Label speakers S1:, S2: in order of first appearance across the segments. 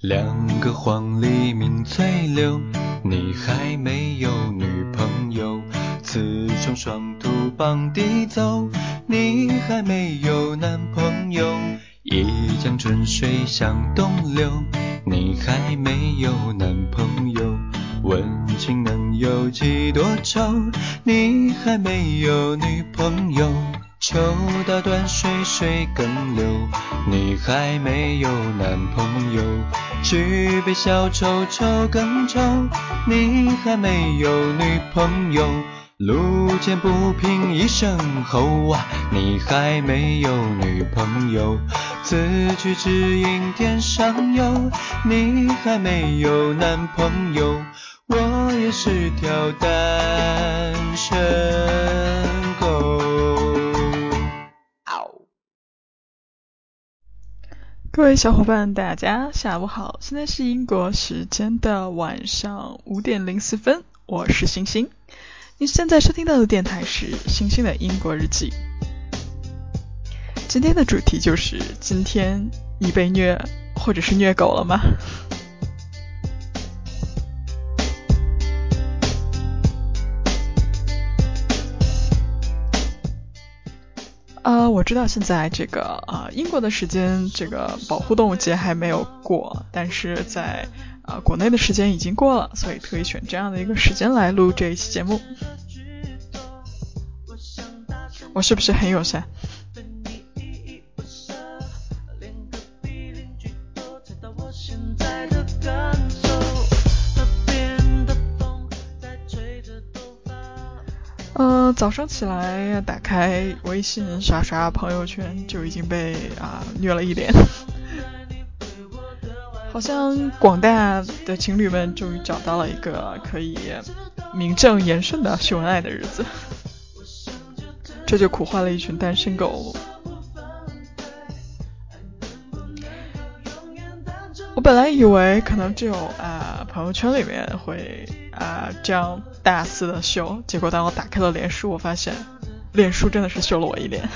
S1: 两个黄鹂鸣翠柳，你还没有女朋友。雌雄双兔傍地走，你还没有男朋友。一江春水向东流，你还没有男朋友。问君能有几多愁，你还没有女朋友。秋刀断水水更流，你还没有男朋友。举杯消愁愁更愁，你还没有女朋友。路见不平一声吼啊，你还没有女朋友。此去只应天上有，你还没有男朋友。我也是条单身
S2: 各位小伙伴，大家下午好，现在是英国时间的晚上五点零四分，我是星星。你现在收听到的电台是星星的英国日记。今天的主题就是今天你被虐或者是虐狗了吗？我知道现在这个啊英国的时间这个保护动物节还没有过，但是在。啊，国内的时间已经过了，所以特意选这样的一个时间来录这一期节目。我是不是很友善？早上起来打开微信刷刷朋友圈，就已经被啊虐了一脸。好像广大的情侣们终于找到了一个可以名正言顺的秀恩爱的日子，这就苦坏了一群单身狗。我本来以为可能只有啊朋友圈里面会啊这样大肆的秀，结果当我打开了脸书，我发现脸书真的是秀了我一脸。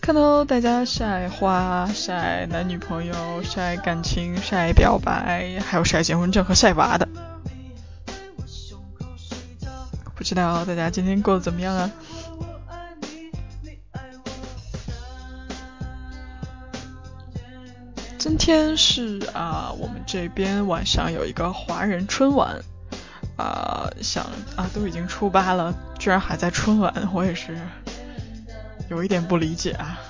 S2: 看到大家晒花、晒男女朋友、晒感情、晒表白，还有晒结婚证和晒娃的，不知道大家今天过得怎么样啊？今天是啊，我们这边晚上有一个华人春晚，啊，想啊都已经初八了，居然还在春晚，我也是。有一点不理解啊，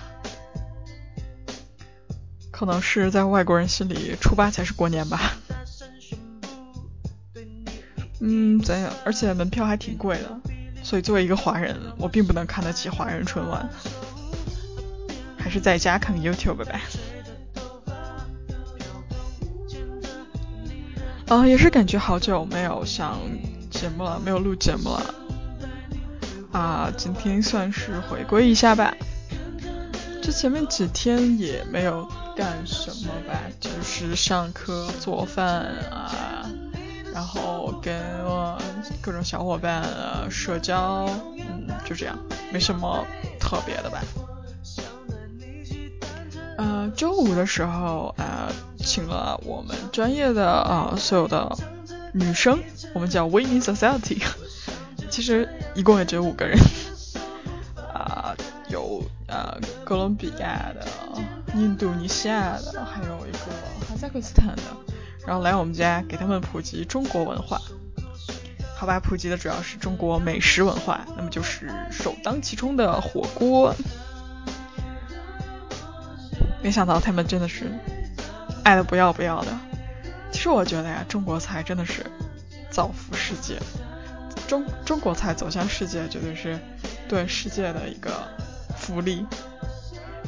S2: 可能是在外国人心里初八才是过年吧。嗯，怎样？而且门票还挺贵的，所以作为一个华人，我并不能看得起华人春晚，还是在家看 YouTube 吧。啊，也是感觉好久没有上节目了，没有录节目了。啊，今天算是回归一下吧。这前面几天也没有干什么吧，就是上课、做饭啊，然后跟各种小伙伴啊社交，嗯，就这样，没什么特别的吧。呃，周五的时候啊，请了我们专业的啊所有的女生，我们叫 Women Society。其实一共也只有五个人，啊，有呃哥伦比亚的、印度尼西亚的，还有一个哈萨克斯坦的，然后来我们家给他们普及中国文化。好吧，普及的主要是中国美食文化，那么就是首当其冲的火锅。没想到他们真的是爱的不要不要的。其实我觉得呀，中国菜真的是造福世界。中中国菜走向世界，绝对是对世界的一个福利。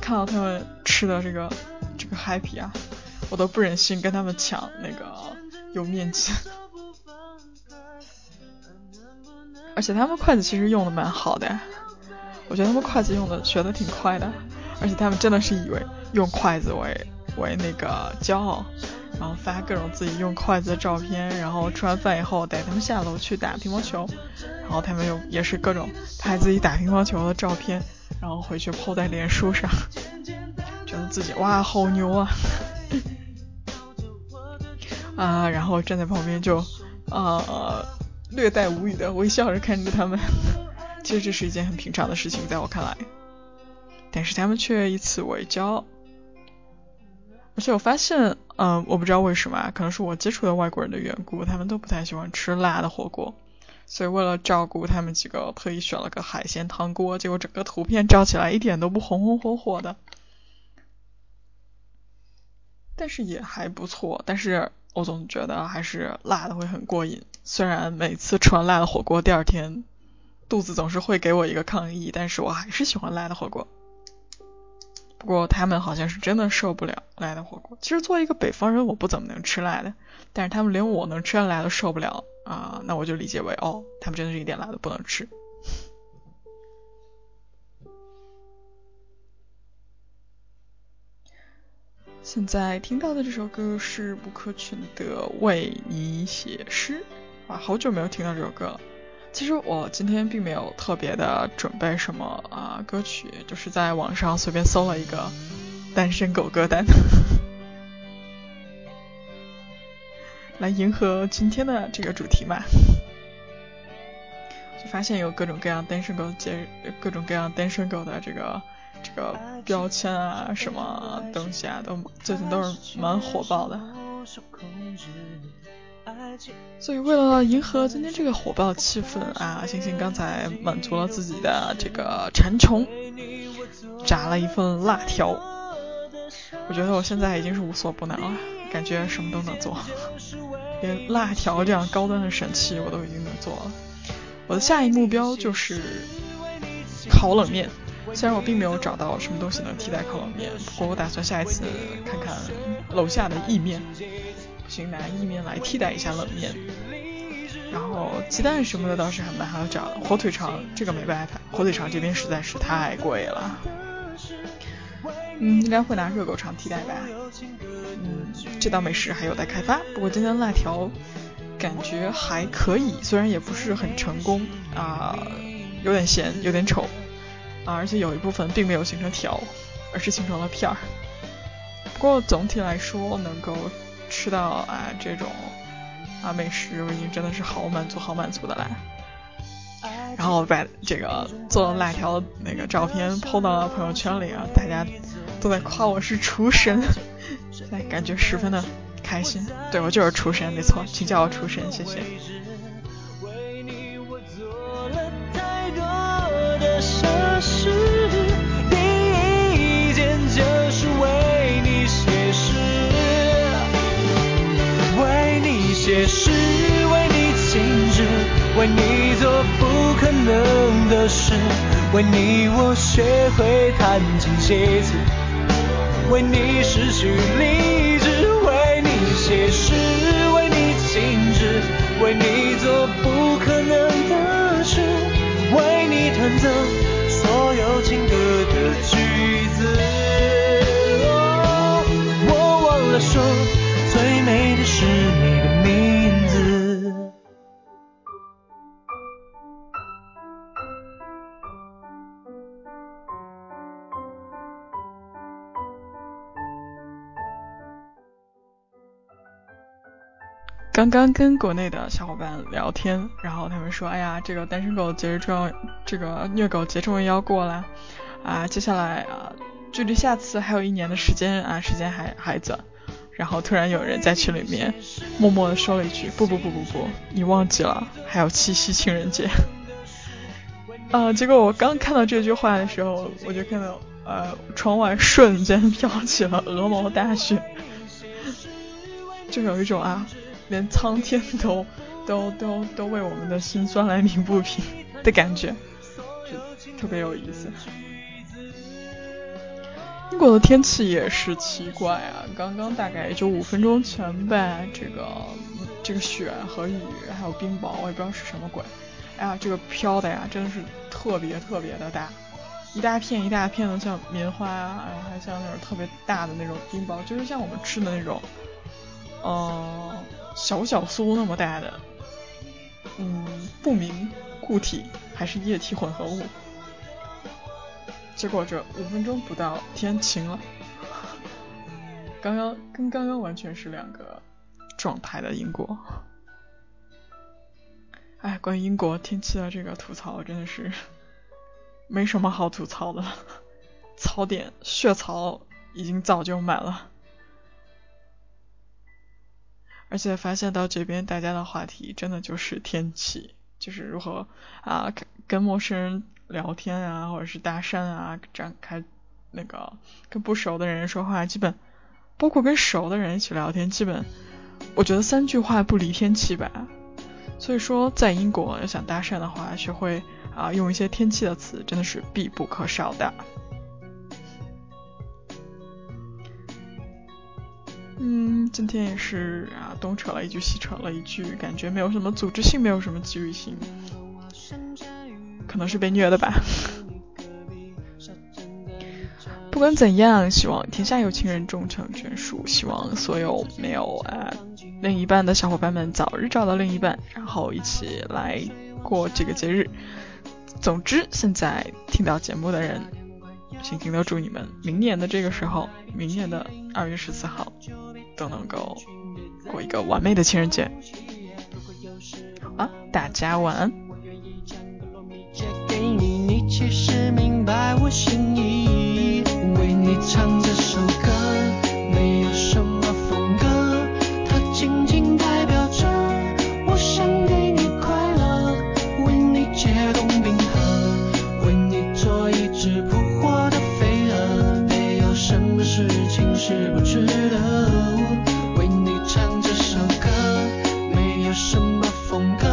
S2: 看到他们吃的这个这个 happy 啊，我都不忍心跟他们抢那个油面筋。而且他们筷子其实用的蛮好的，我觉得他们筷子用的学的挺快的，而且他们真的是以为用筷子为为那个骄傲。然后发各种自己用筷子的照片，然后吃完饭以后带他们下楼去打乒乓球，然后他们又也是各种拍自己打乒乓球的照片，然后回去 po 在脸书上，觉得自己哇好牛啊！啊，然后站在旁边就啊略带无语的微笑着看着他们。其实这是一件很平常的事情，在我看来，但是他们却以此为骄傲。而且我发现，嗯，我不知道为什么，可能是我接触的外国人的缘故，他们都不太喜欢吃辣的火锅。所以为了照顾他们几个，特意选了个海鲜汤锅，结果整个图片照起来一点都不红红火火的。但是也还不错，但是我总觉得还是辣的会很过瘾。虽然每次吃完辣的火锅，第二天。肚子总是会给我一个抗议，但是我还是喜欢辣的火锅。不过他们好像是真的受不了辣的火锅。其实作为一个北方人，我不怎么能吃辣的，但是他们连我能吃辣都受不了啊，那我就理解为哦，他们真的是一点辣都不能吃。现在听到的这首歌是吴克群的《为你写诗》啊，好久没有听到这首歌了。其实我今天并没有特别的准备什么啊歌曲，就是在网上随便搜了一个单身狗歌单，来迎合今天的这个主题嘛。就发现有各种各样单身狗节，各种各样单身狗的这个这个标签啊，什么东西啊，都最近都是蛮火爆的。所以为了迎合今天这个火爆气氛啊，星星刚才满足了自己的这个馋虫，炸了一份辣条。我觉得我现在已经是无所不能了，感觉什么都能做，连辣条这样高端的神器我都已经能做了。我的下一目标就是烤冷面，虽然我并没有找到什么东西能替代烤冷面，不过我打算下一次看看楼下的意面。行拿意面来替代一下冷面，然后鸡蛋什么的倒是还蛮好找的。火腿肠这个没办法，火腿肠这边实在是太贵了。嗯，应该会拿热狗肠替代吧。嗯，这道美食还有待开发。不过今天辣条感觉还可以，虽然也不是很成功啊，有点咸，有点丑啊，而且有一部分并没有形成条，而是形成了片儿。不过总体来说能够。吃到啊这种啊美食，我已经真的是好满足好满足的啦。然后把这个做辣条那个照片 PO 到了朋友圈里啊，大家都在夸我是厨神，感觉十分的开心。对我就是厨神，没错，请叫我厨神，谢谢。
S3: 写诗为你静止，为你做不可能的事，为你我学会弹琴写词，为你失去理智，为你写诗为你静止，为你做不可能的事，为你弹奏所有情歌的句子。我忘了说，最美的是你
S2: 刚刚跟国内的小伙伴聊天，然后他们说：“哎呀，这个单身狗节日重要，这个虐狗节终于要过了啊！接下来啊，距离下次还有一年的时间啊，时间还还短。”然后突然有人在群里面默默的说了一句：“不不不不不，你忘记了，还有七夕情人节。” 啊！结果我刚看到这句话的时候，我就看到呃，窗外瞬间飘起了鹅毛大雪，就有一种啊。连苍天都都都都为我们的心酸来鸣不平的感觉，就特别有意思。英国的天气也是奇怪啊，刚刚大概也就五分钟前吧，这个这个雪和雨还有冰雹，我也不知道是什么鬼。哎呀，这个飘的呀，真的是特别特别的大，一大片一大片的像棉花啊，然后还像那种特别大的那种冰雹，就是像我们吃的那种，嗯。小小酥那么大的，嗯，不明固体还是液体混合物，结果这五分钟不到，天晴了。刚刚跟刚刚完全是两个状态的英国。哎，关于英国天气的这个吐槽真的是没什么好吐槽的，槽点血槽已经早就满了。而且发现到这边大家的话题真的就是天气，就是如何啊跟陌生人聊天啊，或者是搭讪啊，展开那个跟不熟的人说话，基本包括跟熟的人一起聊天，基本我觉得三句话不离天气吧。所以说，在英国要想搭讪的话，学会啊用一些天气的词，真的是必不可少的。嗯，今天也是啊，东扯了一句，西扯了一句，感觉没有什么组织性，没有什么纪律性，可能是被虐的吧。不管怎样，希望天下有情人终成眷属，希望所有没有啊另一半的小伙伴们早日找到另一半，然后一起来过这个节日。总之，现在听到节目的人。心情都祝你们明年的这个时候，明年的二月十四号都能够过一个完美的情人节。啊，大家晚安。
S3: 情是不值得。为你唱这首歌，没有什么风格。